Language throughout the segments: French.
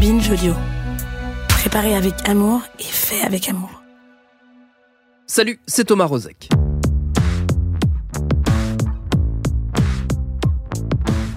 Binge Audio. Préparé avec amour et fait avec amour. Salut, c'est Thomas Rozek.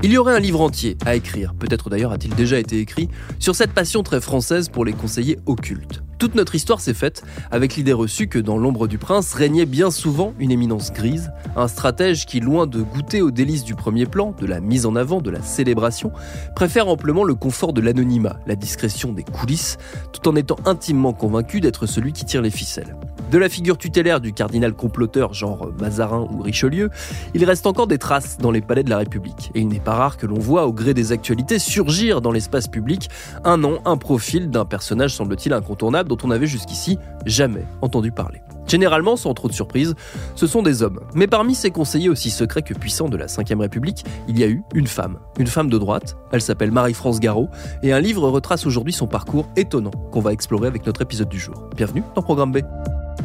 Il y aurait un livre entier à écrire, peut-être d'ailleurs a-t-il déjà été écrit, sur cette passion très française pour les conseillers occultes. Toute notre histoire s'est faite avec l'idée reçue que dans l'ombre du prince régnait bien souvent une éminence grise, un stratège qui, loin de goûter aux délices du premier plan, de la mise en avant, de la célébration, préfère amplement le confort de l'anonymat, la discrétion des coulisses, tout en étant intimement convaincu d'être celui qui tire les ficelles. De la figure tutélaire du cardinal comploteur genre Mazarin ou Richelieu, il reste encore des traces dans les palais de la République. Et il n'est pas rare que l'on voit, au gré des actualités, surgir dans l'espace public un nom, un profil d'un personnage semble-t-il incontournable dont on n'avait jusqu'ici jamais entendu parler. Généralement, sans trop de surprise, ce sont des hommes. Mais parmi ces conseillers aussi secrets que puissants de la Ve République, il y a eu une femme. Une femme de droite, elle s'appelle Marie-France Garot, et un livre retrace aujourd'hui son parcours étonnant qu'on va explorer avec notre épisode du jour. Bienvenue dans Programme B.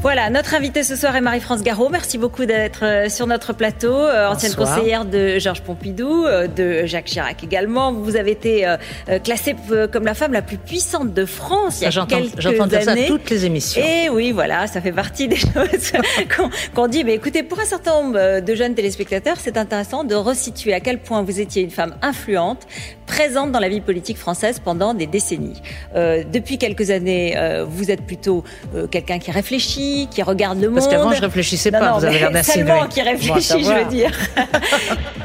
Voilà, notre invitée ce soir est Marie-France Garot. Merci beaucoup d'être euh, sur notre plateau. Euh, ancienne conseillère de Georges Pompidou, euh, de Jacques Chirac également. Vous avez été classée comme la femme la plus puissante de France il y a quelques j'entends dire ça à années. toutes les émissions. Et oui, voilà, ça fait partie des choses qu'on dit. Mais écoutez, pour un certain nombre de jeunes téléspectateurs, c'est intéressant de resituer à quel point vous étiez une femme influente, présente dans la vie politique française pendant des décennies. Euh, depuis quelques années, euh, vous êtes plutôt euh, quelqu'un qui réfléchit, qui regarde le Parce monde. qu'avant, je réfléchissais Non, pas, non, vous avez l'air d'insinuer. qui réfléchit, je veux dire.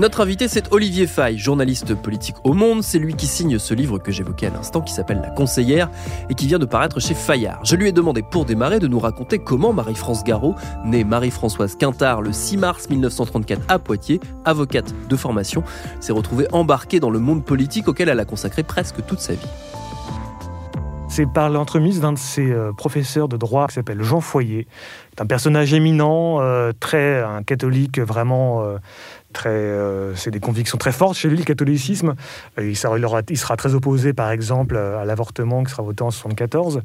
Notre invité, c'est Olivier Faye, journaliste politique au Monde. C'est lui qui signe ce livre que j'évoquais à l'instant, qui s'appelle La Conseillère et qui vient de paraître chez Fayard. Je lui ai demandé pour démarrer de nous raconter comment Marie-France Garot, née Marie-Françoise Quintard le 6 mars 1934 à Poitiers, avocate de formation, s'est retrouvée embarquée dans le monde politique auquel elle a consacré presque toute sa vie. C'est par l'entremise d'un de ses euh, professeurs de droit qui s'appelle Jean Foyer. C'est un personnage éminent, euh, très un catholique vraiment euh, euh, c'est des convictions très fortes chez lui, le catholicisme. Il, sera, très opposé, par exemple, à l'avortement qui sera voté en 74.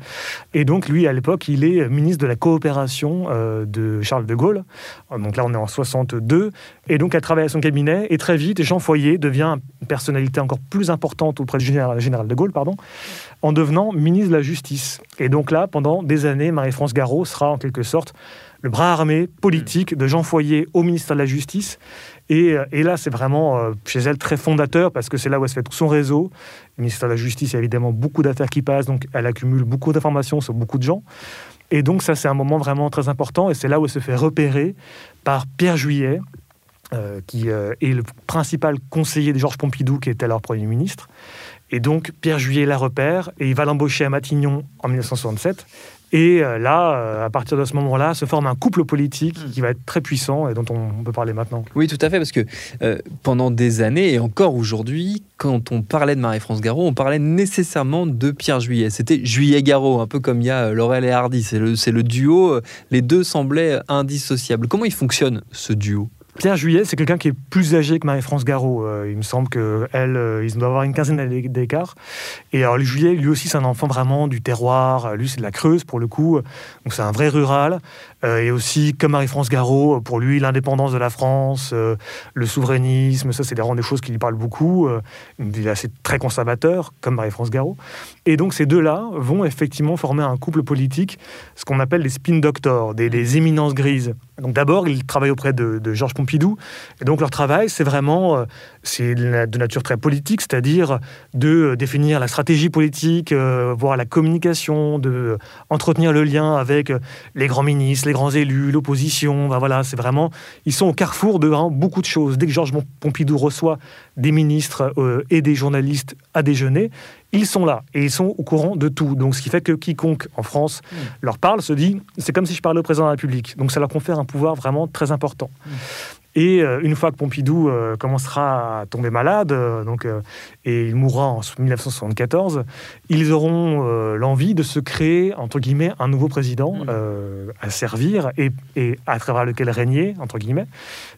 Et donc lui, à l'époque, il est ministre de la coopération euh, de Charles de Gaulle. Donc là, on est en 62. Et donc, elle travaille à son cabinet. Et très vite, Jean Foyer devient une personnalité encore plus importante auprès du général, général de Gaulle, pardon, en devenant ministre de la Justice. Et donc là, pendant des années, Marie-France Garot sera en quelque sorte le bras armé politique de Jean Foyer au ministère de la Justice. Et, euh, et là, c'est vraiment euh, chez elle très fondateur parce que c'est là où elle se fait tout son réseau. Le ministère de la Justice, il y a évidemment beaucoup d'affaires qui passent, donc elle accumule beaucoup d'informations sur beaucoup de gens. Et donc ça, c'est un moment vraiment très important et c'est là où elle se fait repérer par Pierre Juillet, euh, qui est le principal conseiller de Georges Pompidou, qui était alors Premier ministre. Et donc, Pierre Juillet la repère et il va l'embaucher à Matignon en 1967. Et euh, là, euh, à partir de ce moment-là, se forme un couple politique qui va être très puissant et dont on peut parler maintenant. Oui, tout à fait, parce que euh, pendant des années et encore aujourd'hui, quand on parlait de Marie-France Garot, on parlait nécessairement de Pierre Juillet. C'était Juillet-Garot, un peu comme il y a Laurel et Hardy. C'est le, le duo, les deux semblaient indissociables. Comment il fonctionne ce duo? Pierre Juillet, c'est quelqu'un qui est plus âgé que Marie-France Garot. Euh, il me semble qu'elle, euh, ils doivent avoir une quinzaine d'années d'écart. Et alors, Juillet, lui aussi, c'est un enfant vraiment du terroir. Lui, c'est de la Creuse, pour le coup. Donc, c'est un vrai rural. Euh, et aussi, comme Marie-France Garot, pour lui, l'indépendance de la France, euh, le souverainisme, ça, c'est des choses qui lui parlent beaucoup. Euh, il est assez très conservateur, comme Marie-France Garot. Et donc, ces deux-là vont effectivement former un couple politique, ce qu'on appelle les spin doctors, des, éminences grises. Donc, d'abord, ils travaillent auprès de, Georges Pompidou. Et donc, leur travail, c'est vraiment euh, c'est de nature très politique, c'est-à-dire de euh, définir la stratégie politique, euh, voir la communication, de euh, entretenir le lien avec euh, les grands ministres, les grands élus, l'opposition. Ben voilà, c'est vraiment, ils sont au carrefour de vraiment beaucoup de choses. Dès que Georges Pompidou reçoit des ministres euh, et des journalistes à déjeuner, ils sont là et ils sont au courant de tout. Donc, ce qui fait que quiconque en France leur parle se dit, c'est comme si je parlais au président de la République. Donc, ça leur confère un pouvoir vraiment très important. Et euh, une fois que Pompidou euh, commencera à tomber malade, euh, donc, et il mourra en 1974, ils auront l'envie de se créer, entre guillemets, un nouveau président mmh. à servir et, et, à travers lequel régner, entre guillemets,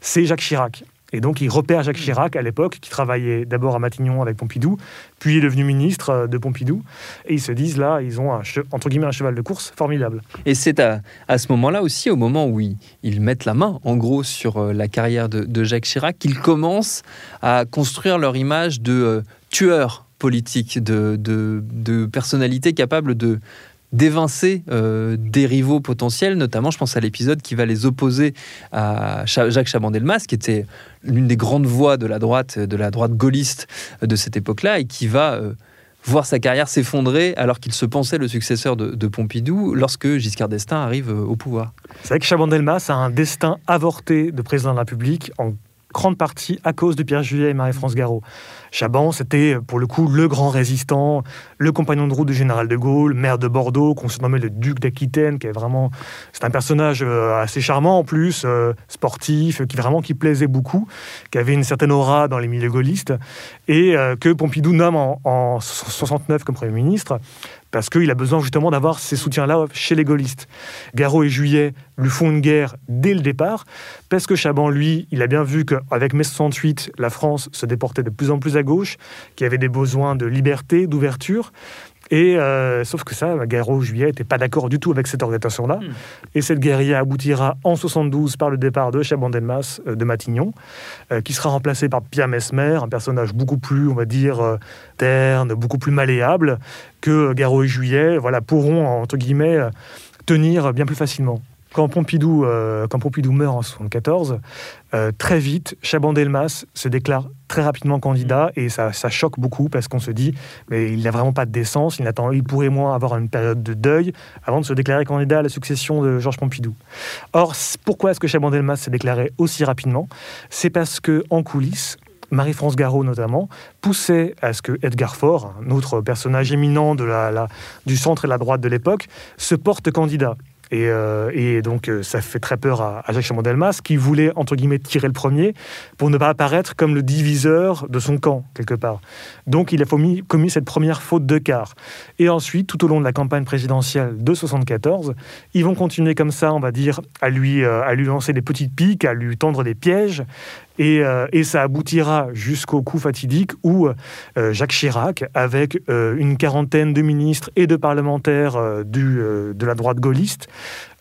c'est Jacques Chirac. Et donc, il repère Jacques Chirac à l'époque, qui travaillait d'abord à Matignon avec Pompidou, puis est devenu ministre euh, de Pompidou. Et ils se disent là, ils ont un, entre guillemets un cheval de course formidable. Et c'est à, à, ce moment-là aussi, au moment où ils, mettent la main, en gros, sur euh, la carrière de, Jacques Chirac, qu'ils commencent à construire leur image de euh, tueur politique, de, de, de personnalité capable de d'évincer euh, des rivaux potentiels, notamment je pense à l'épisode qui va les opposer à Jacques Chaban-Delmas, qui était l'une des grandes voix de la droite, de la droite gaulliste de cette époque-là, et qui va euh, voir sa carrière s'effondrer alors qu'il se pensait le successeur de, Pompidou lorsque Giscard d'Estaing arrive euh, au pouvoir. C'est vrai que Chaban-Delmas a un destin avorté de président de la République en grande partie à cause de Pierre Juillet et Marie-France Garot. Chaban, c'était pour le coup le grand résistant, le compagnon de route du général de Gaulle, maire de Bordeaux, qu'on se nommait le duc d'Aquitaine, qui est vraiment, c'est un personnage euh, assez charmant en plus, euh, sportif, qui vraiment qui plaisait beaucoup, qui avait une certaine aura dans les milieux gaullistes, et euh, que Pompidou nomme en, en 69 comme premier ministre parce qu'il a besoin justement d'avoir ces soutiens-là chez les gaullistes. Garot et Juillet lui font une guerre dès le départ, parce que Chaban, lui, il a bien vu qu'avec mai 68, la France se déportait de plus en plus à gauche, qu'il y avait des besoins de liberté, d'ouverture. Et euh, sauf que ça, Garot Juillet n'était pas d'accord du tout avec cette orientation-là. Hmm. Et cette guérilla aboutira en 72 par le départ de Chaban-Delmas euh, de Matignon, euh, qui sera remplacé par Pierre Mesmer, un personnage beaucoup plus, on va dire, terne, beaucoup plus malléable, que Garot et Juillet voilà, pourront, entre guillemets, tenir bien plus facilement quand Pompidou, euh, quand Pompidou meurt en 1974, euh, très vite, Chaban-Delmas se déclare très rapidement candidat et ça, choque beaucoup parce qu'on se dit mais il n'a vraiment pas de décence, il, pourrait moins avoir une période de deuil avant de se déclarer candidat à la succession de Georges Pompidou. Or, pourquoi est-ce que Chaban-Delmas s'est déclaré aussi rapidement? C'est parce que en coulisses, Marie-France Garot notamment, poussait à ce que Edgar Faure, un autre personnage éminent de la, du centre et de la droite de l'époque, se porte candidat. Euh, et, donc, euh, ça fait très peur à, Jacques Chaban-Delmas, qui voulait, entre guillemets, tirer le premier pour ne pas apparaître comme le diviseur de son camp, quelque part. Donc, il a commis, cette première faute de quart. Et ensuite, tout au long de la campagne présidentielle de 74, ils vont continuer comme ça, on va dire, à lui, euh, à lui lancer des petites piques, à lui tendre des pièges, euh, et, ça aboutira jusqu'au coup fatidique où euh, Jacques Chirac, avec euh, une quarantaine de ministres et de parlementaires du, de la droite gaulliste,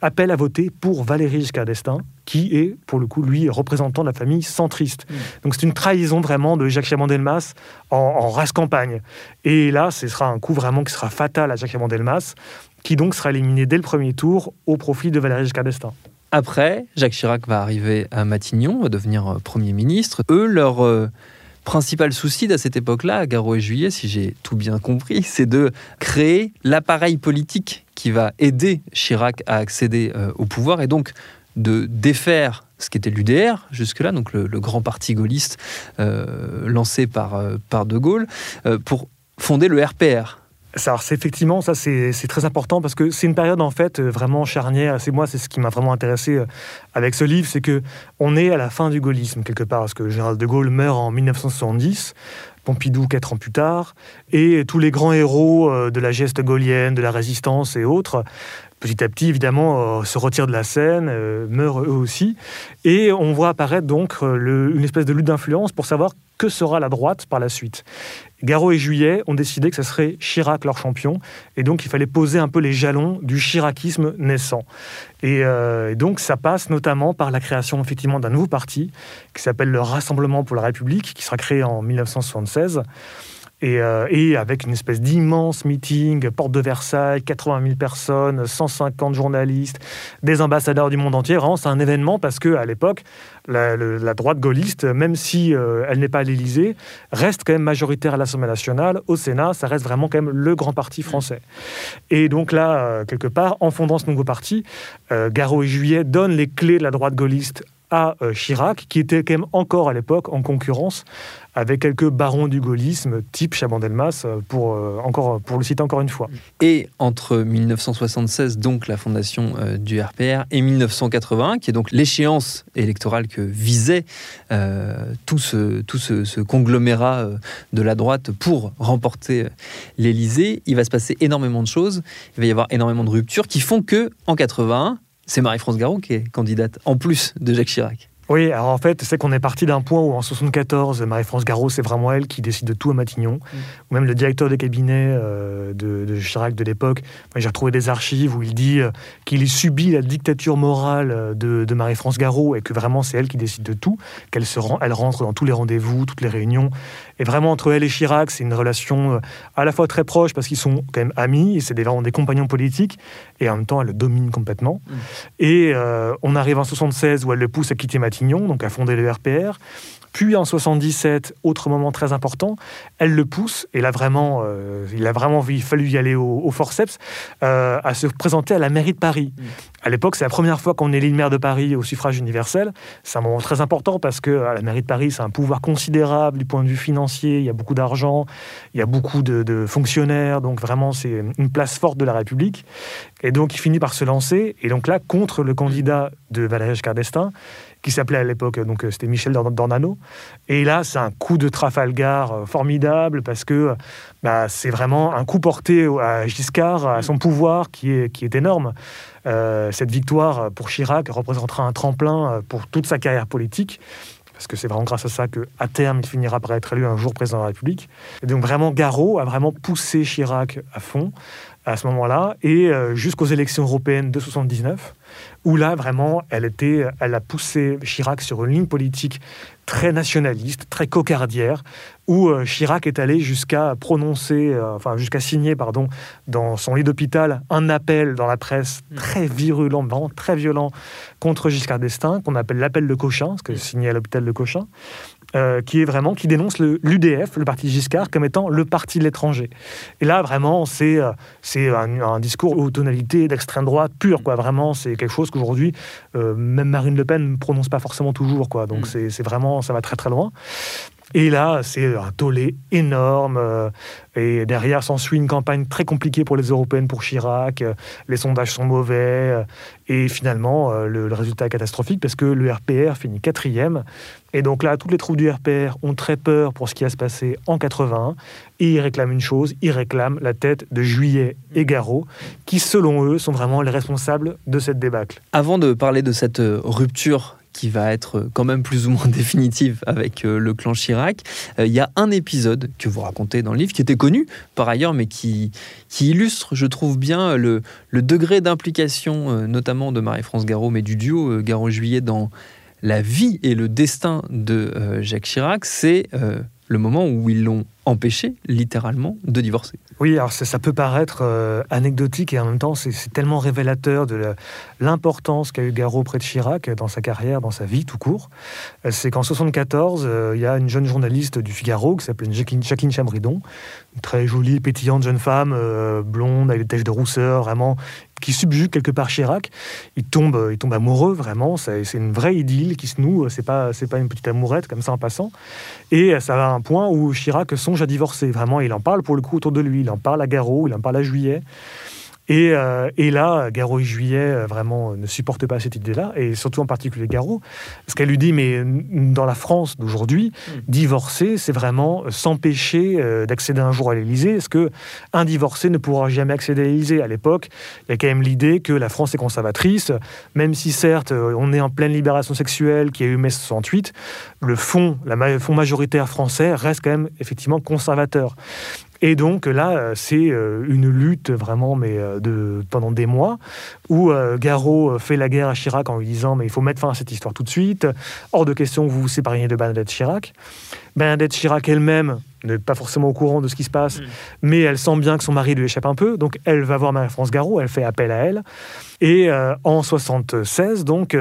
appelle à voter pour Valéry Giscard d'Estaing, qui est, pour le coup, lui, représentant de la famille centriste. Mmh. Donc c'est une trahison vraiment de Jacques Chaban-Delmas en, en, race campagne. Et là, ce sera un coup vraiment qui sera fatal à Jacques Chaban-Delmas, qui donc sera éliminé dès le premier tour au profit de Valéry Giscard d'Estaing. Après, Jacques Chirac va arriver à Matignon, va devenir euh, Premier ministre. Eux, leur euh, principal souci à cette époque-là, à Garot et Juillet, si j'ai tout bien compris, c'est de créer l'appareil politique qui va aider Chirac à accéder euh, au pouvoir et donc de défaire ce qui était l'UDR jusque-là, donc le, grand parti gaulliste lancé par De Gaulle, pour fonder le RPR, alors, effectivement, ça c'est très important parce que c'est une période en fait vraiment charnière. C'est moi, c'est ce qui m'a vraiment intéressé euh, avec ce livre, c'est que on est à la fin du gaullisme quelque part parce que général de Gaulle meurt en 1970. Pompidou quatre ans plus tard, et tous les grands héros euh, de la geste gaulienne, de la résistance et autres, petit à petit, évidemment, euh, se retirent de la scène, meurent eux aussi. Et on voit apparaître donc une espèce de lutte d'influence pour savoir que sera la droite par la suite. Garot et Juillet ont décidé que ce serait Chirac leur champion, et donc il fallait poser un peu les jalons du chiracisme naissant. Et, euh, donc ça passe notamment par la création effectivement d'un nouveau parti qui s'appelle le Rassemblement pour la République, qui sera créé en 1976. Euh, et, avec une espèce d'immense meeting, porte de Versailles, 80 000 personnes, 150 journalistes, des ambassadeurs du monde entier. C'est un événement parce que à l'époque, la, droite gaulliste, même si euh, elle n'est pas à l'Élysée, reste quand même majoritaire à l'Assemblée nationale. Au Sénat, ça reste vraiment quand même le grand parti français. Et donc là, euh, quelque part, en fondant ce nouveau parti, Garot et Juillet donnent les clés de la droite gaulliste à euh, Chirac, qui était quand même encore à l'époque en concurrence avec quelques barons du gaullisme, type Chaban-Delmas, euh, pour, euh, encore, pour le citer encore une fois. Et entre 1976, donc la fondation du RPR, et 1981, qui est donc l'échéance électorale que visait tout, ce, tout ce, conglomérat de la droite pour remporter l'Élysée, il va se passer énormément de choses, il va y avoir énormément de ruptures qui font que, en 81, c'est Marie-France Garot qui est candidate, en plus de Jacques Chirac. Oui, alors en fait, c'est qu'on est parti d'un point où en 74, Marie-France Garot, c'est vraiment elle qui décide de tout à Matignon. Mm. Ou même le directeur des cabinets euh, de, Chirac de l'époque, j'ai retrouvé des archives où il dit euh, qu'il subit la dictature morale euh, de, Marie-France Garot et que vraiment c'est elle qui décide de tout, qu'elle se rend, elle rentre dans tous les rendez-vous, toutes les réunions. Et vraiment, entre elle et Chirac, c'est une relation à la fois très proche parce qu'ils sont quand même amis, et c'est vraiment des compagnons politiques, et en même temps, elle le domine complètement. Mm. Et on arrive en 76 où elle le pousse à quitter Matignon donc a fondé le RPR. Puis en 77, autre moment très important, elle le pousse, et là vraiment, euh, il a vraiment fallu y aller au, forceps, euh, à se présenter à la mairie de Paris. Mm. À l'époque, c'est la première fois qu'on élit le maire de Paris au suffrage universel. C'est un moment très important parce que à la mairie de Paris, c'est un pouvoir considérable du point de vue financier. Il y a beaucoup d'argent, il y a beaucoup de, fonctionnaires, donc vraiment c'est une place forte de la République. Et donc il finit par se lancer, et donc là contre le candidat de Valéry Giscard d'Estaing, qui s'appelait à l'époque, donc euh, c'était Michel Dornano. Et là, c'est un coup de Trafalgar euh, formidable parce que bah, c'est vraiment un coup porté à Giscard, à son pouvoir qui est, qui est énorme. Euh, cette victoire pour Chirac représentera un tremplin pour toute sa carrière politique parce que c'est vraiment grâce à ça qu'à terme, il finira par être élu un jour président de la République. Et donc vraiment, Garot a vraiment poussé Chirac à fond à ce moment-là, et jusqu'aux élections européennes de 79, où là, vraiment, elle, était, elle a poussé Chirac sur une ligne politique très nationaliste, très cocardière, où euh, Chirac est allé jusqu'à prononcer, euh, enfin jusqu'à signer, pardon, dans son lit d'hôpital, un appel dans la presse mm. très virulent, vraiment très violent, contre Giscard d'Estaing, qu'on appelle l'appel de Cochin, ce que signé à l'hôpital de Cochin. Euh, qui est vraiment qui dénonce l'UDF, le, parti Giscard, comme étant le parti de l'étranger. Et là, vraiment, c'est c'est un, discours aux tonalités d'extrême droite pure, quoi. Vraiment, c'est quelque chose qu'aujourd'hui, même Marine Le Pen ne prononce pas forcément toujours, quoi. Donc mm. c'est vraiment, ça va très très loin. Et là, c'est un tollé énorme. Euh, et derrière s'ensuit une campagne très compliquée pour les Européennes, pour Chirac. Euh, les sondages sont mauvais. Euh, et finalement, le, résultat est catastrophique parce que le RPR finit quatrième. Et donc là, toutes les troupes du RPR ont très peur pour ce qui va se passer en 81. Et ils réclament une chose, ils réclament la tête de Juillet et Garot, qui selon eux sont vraiment les responsables de cette débâcle. Avant de parler de cette rupture qui va être quand même plus ou moins définitive avec euh, le clan Chirac. Euh, il y a un épisode que vous racontez dans le livre qui était connu par ailleurs, mais qui, illustre, je trouve bien, le, le degré d'implication, euh, notamment de Marie-France Garot, mais du duo Garot-Juillet dans la vie et le destin de Jacques Chirac. C'est le moment où ils l'ont empêché, littéralement, de divorcer. Oui, alors ça, peut paraître euh, anecdotique et en même temps, c'est tellement révélateur de l'importance qu'a eu Garot près de Chirac dans sa carrière, dans sa vie tout court. Euh, c'est qu'en 74, euh, il y a une jeune journaliste du Figaro qui s'appelait Jacqueline, Jacqueline Chamridon, une très jolie, pétillante jeune femme, blonde, avec des taches de rousseur, vraiment qui subjugue quelque part Chirac. Il tombe, il tombe amoureux, vraiment. C'est une vraie idylle qui se noue. C'est pas, c'est pas une petite amourette comme ça en passant. Et ça va à un point où Chirac songe à divorcer. Vraiment, il en parle pour le coup autour de lui. Il en parle à Garot, il en parle à Juillet. Euh, et, là, Garot et Juillet euh, vraiment ne supportent pas cette idée-là, et surtout en particulier Garot, parce qu'elle lui dit, mais dans la France d'aujourd'hui, mm. divorcer, c'est vraiment s'empêcher euh, d'accéder un jour à l'Élysée. Est-ce que un divorcé ne pourra jamais accéder à l'Élysée? À l'époque, il y a quand même l'idée que la France est conservatrice, même si certes, on est en pleine libération sexuelle qui a eu mai 68, le fond, la fond majoritaire français reste quand même effectivement conservateur. Et donc là, euh, c'est euh, une lutte vraiment, mais euh, de, pendant des mois, où Garot fait la guerre à Chirac en lui disant mais il faut mettre fin à cette histoire tout de suite. Hors de question que vous vous sépariez de Bernadette Chirac. Bernadette Chirac elle-même n'est pas forcément au courant de ce qui se passe, mm. mais elle sent bien que son mari lui échappe un peu, donc elle va voir Marie-France Garot, elle fait appel à elle. Et en 76, donc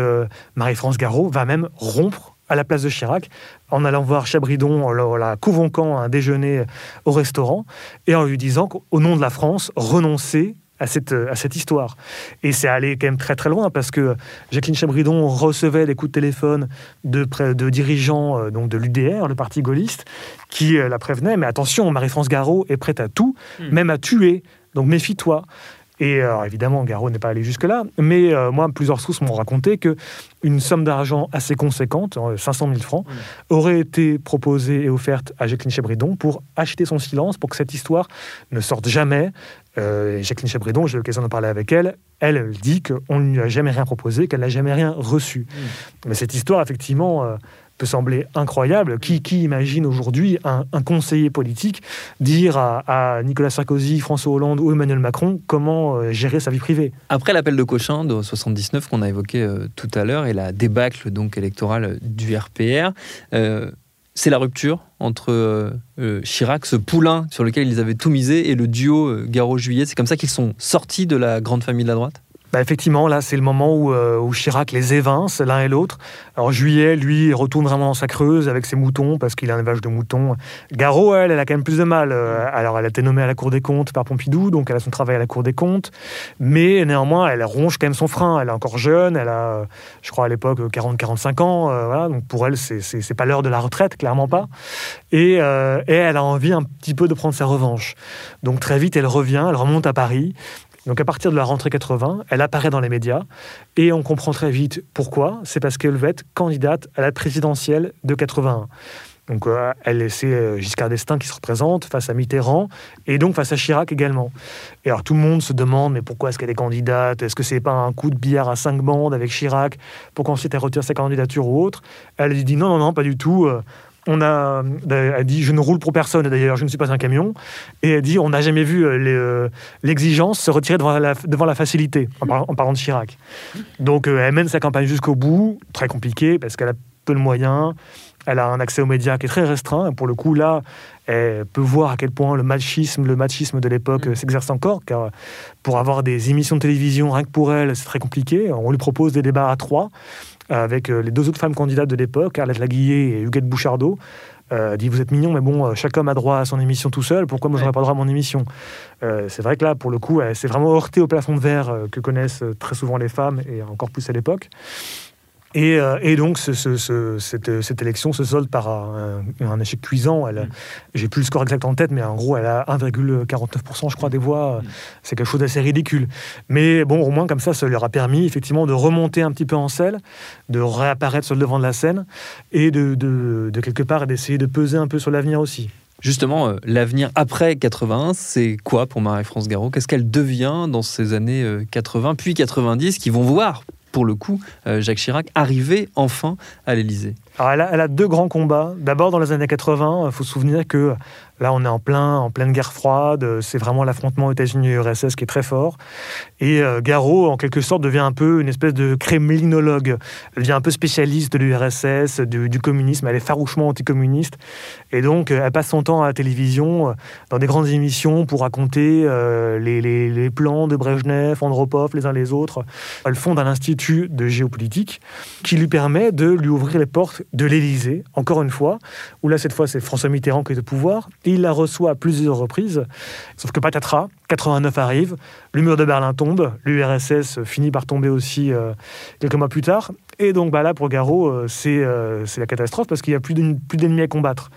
Marie-France Garot va même rompre à la place de Chirac, en allant voir Chabridon, en la convoquant à un déjeuner au restaurant, et en lui disant qu'au nom de la France, renoncer à cette, à cette histoire. Et c'est allé quand même très très loin parce que Jacqueline Chabridon recevait des coups de téléphone de, de dirigeants euh, donc de l'UDR, le parti gaulliste, qui euh, la prévenaient, mais attention, Marie-France Garot est prête à tout, hmm. même à tuer, donc méfie-toi. Et alors, évidemment, Garot n'est pas allé jusque-là, mais euh, moi, plusieurs sources m'ont raconté que une somme d'argent assez conséquente, 500 000 francs, aurait été proposée et offerte à Jacqueline Chabridon pour acheter son silence, pour que cette histoire ne sorte jamais, euh, Jacqueline Chabridon, j'ai eu l'occasion de parler avec elle, elle, dit qu'on ne lui a jamais rien proposé, qu'elle n'a jamais rien reçu. Mm. Mais cette histoire, effectivement, euh, peut sembler incroyable. Qui, qui imagine aujourd'hui un, conseiller politique dire à, Nicolas Sarkozy, François Hollande ou Emmanuel Macron comment euh, gérer sa vie privée? Après l'appel de Cochin de 79 qu'on a évoqué tout à l'heure et la débâcle donc électorale du RPR, c'est la rupture entre euh, euh, Chirac, ce poulain sur lequel ils avaient tout misé, et le duo euh, Garot-Juillet. C'est comme ça qu'ils sont sortis de la grande famille de la droite? Bah, effectivement, là, c'est le moment où, euh, où, Chirac les évince l'un et l'autre. Alors Juillet, lui, retourne vraiment dans sa creuse avec ses moutons parce qu'il a un élevage de moutons. Garot, elle, elle a quand même plus de mal. Euh, alors, elle a été nommée à la Cour des comptes par Pompidou, donc elle a son travail à la Cour des comptes. Mais néanmoins, elle ronge quand même son frein. Elle est encore jeune, elle a, je crois, à l'époque, 40-45 ans. Euh, donc pour elle, c'est pas l'heure de la retraite, clairement pas. Et, et elle a envie un petit peu de prendre sa revanche. Donc très vite, elle revient, elle remonte à Paris. Donc à partir de la rentrée 80, elle apparaît dans les médias et on comprend très vite pourquoi. C'est parce qu'elle veut être candidate à la présidentielle de 81. Donc euh, elle c'est euh, Giscard d'Estaing qui se représente face à Mitterrand et donc face à Chirac également. Et alors tout le monde se demande mais pourquoi est-ce qu'elle est candidate? Est-ce que c'est pas un coup de billard à cinq bandes avec Chirac pour qu'ensuite elle retire sa candidature ou autre? Elle dit non non non pas du tout. Euh, on a, elle dit, je ne roule pour personne, d'ailleurs, je ne suis pas un camion. Et elle dit, on n'a jamais vu euh, euh, l'exigence se retirer devant la, facilité, en, parlant de Chirac. Donc, euh, elle mène sa campagne jusqu'au bout, très compliqué, parce qu'elle a peu de moyens, elle a un accès aux médias qui est très restreint. Pour le coup, là, elle peut voir à quel point le machisme, le machisme de l'époque s'exerce encore, car pour avoir des émissions de télévision, rien que pour elle, c'est très compliqué. On lui propose des débats à trois avec euh, les deux autres femmes candidates de l'époque, Arlette Laguillet et Huguette Bouchardot. Euh, dit vous êtes mignon mais bon euh, chaque homme a droit à son émission tout seul. Pourquoi moi j'aurais pas droit à mon émission? C'est vrai que là pour le coup c'est vraiment heurté au plafond de verre que connaissent très souvent les femmes et encore plus à l'époque euh, et, donc, cette, élection se solde par un, échec cuisant. Elle, mm. J'ai plus le score exact en tête, mais en gros, elle a 1,49%, je crois, des voix. Mm. C'est quelque chose d'assez ridicule. Mais bon, au moins, comme ça, ça leur a permis, effectivement, de remonter un petit peu en selle, de réapparaître sur le devant de la scène, et de, de quelque part, d'essayer de peser un peu sur l'avenir aussi. Justement, euh, l'avenir après 81, c'est quoi pour Marie-France Garot Qu'est-ce qu'elle devient dans ces années 80 euh, puis 90 qui vont voir pour le coup, euh, Jacques Chirac, arriver enfin à l'Élysée elle a, deux grands combats. D'abord, dans les années 80, il faut se souvenir que Là, on est en, plein, en pleine guerre froide. C'est vraiment l'affrontement États-Unis-URSS qui est très fort. Et euh, en quelque sorte, devient un peu une espèce de kremlinologue. Elle devient un peu spécialiste de l'URSS, du, communisme. Elle est farouchement anticommuniste. Et donc, elle passe son temps à la télévision, euh, dans des grandes émissions, pour raconter euh, les, les, plans de Brejnev, Andropov, les uns les autres. Elle fonde un institut de géopolitique qui lui permet de lui ouvrir les portes de l'Élysée, encore une fois, où là, cette fois, c'est François Mitterrand qui est au pouvoir il la reçoit à plusieurs reprises. Sauf que patatras, 89 arrive, le mur de Berlin tombe, l'URSS finit par tomber aussi euh, quelques mois plus tard. Et donc bah là, pour Garot, euh, euh, c'est la catastrophe parce qu'il n'y a plus d'ennemis à combattre.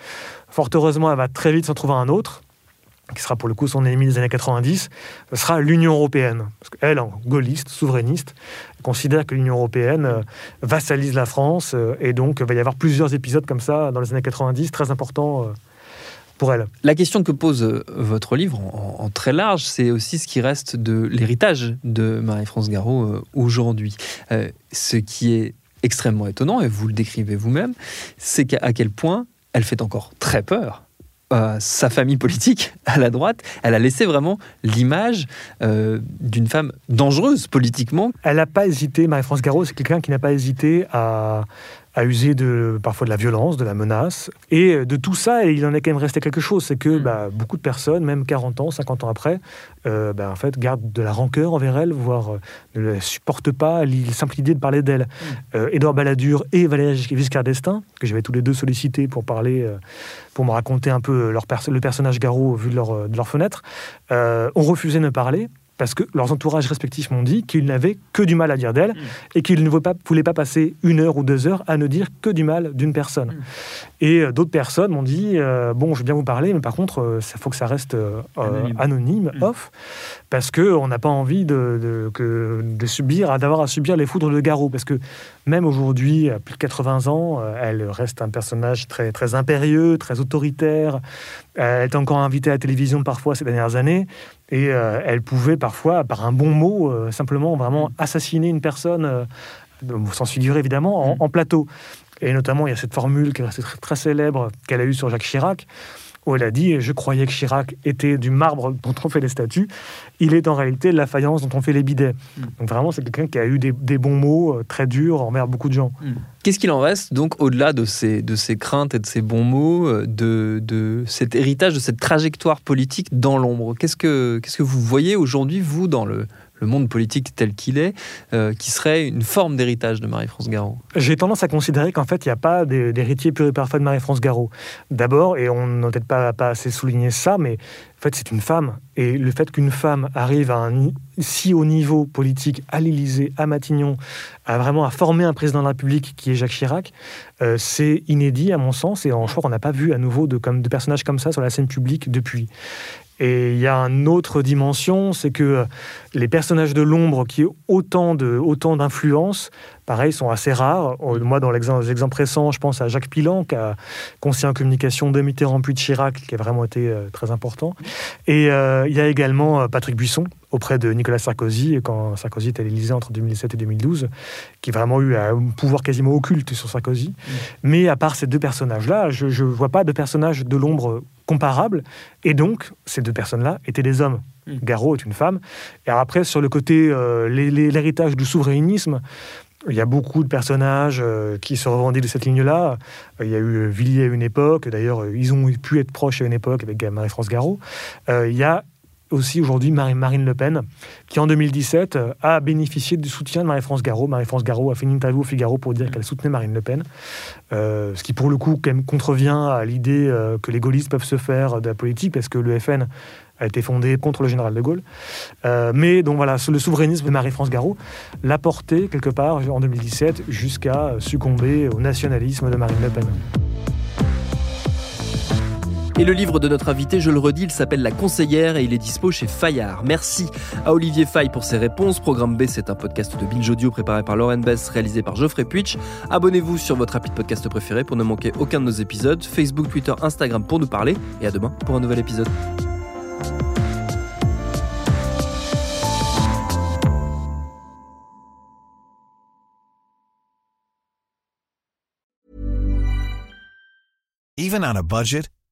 Fort heureusement, elle va très vite s'en trouver un autre qui sera pour le coup son ennemi des années 90, ce sera l'Union européenne. Parce qu'elle, en gaulliste, souverainiste, considère que l'Union européenne vassalise la France, et donc il va y avoir plusieurs épisodes comme ça dans les années 90, très importants elle. La question que pose euh, votre livre, en, très large, c'est aussi ce qui reste de l'héritage de Marie-France Garot euh, aujourd'hui. Euh, ce qui est extrêmement étonnant, et vous le décrivez vous-même, c'est qu'à quel point elle fait encore très peur à sa famille politique à la droite, elle a laissé vraiment l'image d'une femme dangereuse politiquement. Elle n'a pas hésité, Marie-France Garot, c'est quelqu'un qui n'a pas hésité à, a usé de, parfois de la violence, de la menace. Et de tout ça, il en est quand même resté quelque chose. C'est que mm. bah, beaucoup de personnes, même 40 ans, 50 ans après, euh, bah, en fait, gardent de la rancœur envers elle, voire euh, ne la supportent pas la simple idée de parler d'elle. Mm. Euh, Édouard Balladur et Valéry Giscard d'Estaing, que j'avais tous les deux sollicités pour parler, pour me raconter un peu leur le personnage Garot vu de leur, de leur fenêtre, ont refusé de me parler parce que leurs entourages respectifs m'ont dit qu'ils n'avaient que du mal à dire d'elle mm. et qu'ils ne voulaient pas, passer une heure ou deux heures à ne dire que du mal d'une personne. Mm. Et euh, d'autres personnes m'ont dit euh, bon, je veux bien vous parler, mais par contre, il faut que ça reste anonyme, mm. off, parce que on n'a pas envie de, de, de subir, d'avoir à subir les foudres de Garot, parce que même aujourd'hui, à plus de 80 ans, elle reste un personnage très très impérieux, très autoritaire. Elle est encore invitée à la télévision parfois ces dernières années. Et euh, elle pouvait parfois, par un bon mot, euh, simplement vraiment mm. assassiner une personne, euh, sans figuré évidemment, mm. en, plateau. Et notamment, il y a cette formule qui est très célèbre qu'elle a eue sur Jacques Chirac, où elle a dit Je croyais que Chirac était du marbre dont on fait les statues. Il est en réalité la faïence dont on fait les bidets. Mm. Donc vraiment, c'est quelqu'un qui a eu des, bons mots euh, très durs envers beaucoup de gens. Mm. Qu'est-ce qu'il en reste, donc, au-delà de ces, de ces craintes et de ces bons mots, euh, de, de cet héritage, de cette trajectoire politique dans l'ombre? Qu'est-ce que, qu'est-ce que vous voyez aujourd'hui, vous, dans le, le monde politique tel qu'il est, euh, qui serait une forme d'héritage de Marie-France Garot J'ai tendance à considérer qu'en fait, il n'y a pas d'héritier pur et parfait de Marie-France Garot. D'abord, et on n'a peut-être pas, assez souligné ça, mais en fait, c'est une femme. Et le fait qu'une femme arrive à un si haut niveau politique, à l'Élysée, à Matignon, à vraiment à former un président de la République qui est Jacques Chirac, euh, c'est inédit à mon sens. Et en choix, on n'a pas vu à nouveau de personnages comme ça sur la scène publique depuis. Et il y a une autre dimension, c'est que euh, les personnages de l'ombre qui ont autant de autant d'influence, pareil, sont assez rares. Euh, moi, dans l'exemple récent, je pense à Jacques Pilan, qui a conseillé en communication de Mitterrand puis de Chirac, qui a vraiment été euh, très important. Et il y a également Patrick Buisson, auprès de Nicolas Sarkozy, quand Sarkozy était à l'Élysée entre 2007 et 2012, qui a vraiment eu un pouvoir quasiment occulte sur Sarkozy. Mm. Mais à part ces deux personnages-là, je ne vois pas de personnages de l'ombre comparables. Et donc, ces deux personnes-là étaient des hommes. Mm. Garot est une femme. Et après, sur le côté, euh, l'héritage du souverainisme, il y a beaucoup de personnages euh, qui se revendiquent de cette ligne-là. Il y a eu Villiers à une époque, d'ailleurs, ils ont pu être proches à une époque avec Marie-France Garot. Euh, il y a aussi aujourd'hui Marine Le Pen, qui en 2017 euh, a bénéficié du soutien de Marie-France Garot. Marie-France Garot a fait une interview au Figaro pour dire qu'elle soutenait Marine Le Pen, euh, ce qui pour le coup contrevient à l'idée euh, que les gaullistes peuvent se faire de la politique, parce que le FN a été fondé contre le général de Gaulle. mais donc voilà, le souverainisme de Marie-France Garot l'a porté quelque part en 2017 jusqu'à succomber au nationalisme de Marine Le Pen. Et le livre de notre invité, je le redis, il s'appelle La Conseillère et il est dispo chez Fayard. Merci à Olivier Fay pour ses réponses. Programme B, c'est un podcast de Binge Audio préparé par Lauren Bess, réalisé par Geoffrey Puitch. Abonnez-vous sur votre rapide podcast préféré pour ne manquer aucun de nos épisodes. Facebook, Twitter, Instagram pour nous parler. Et à demain pour un nouvel épisode. Even on a budget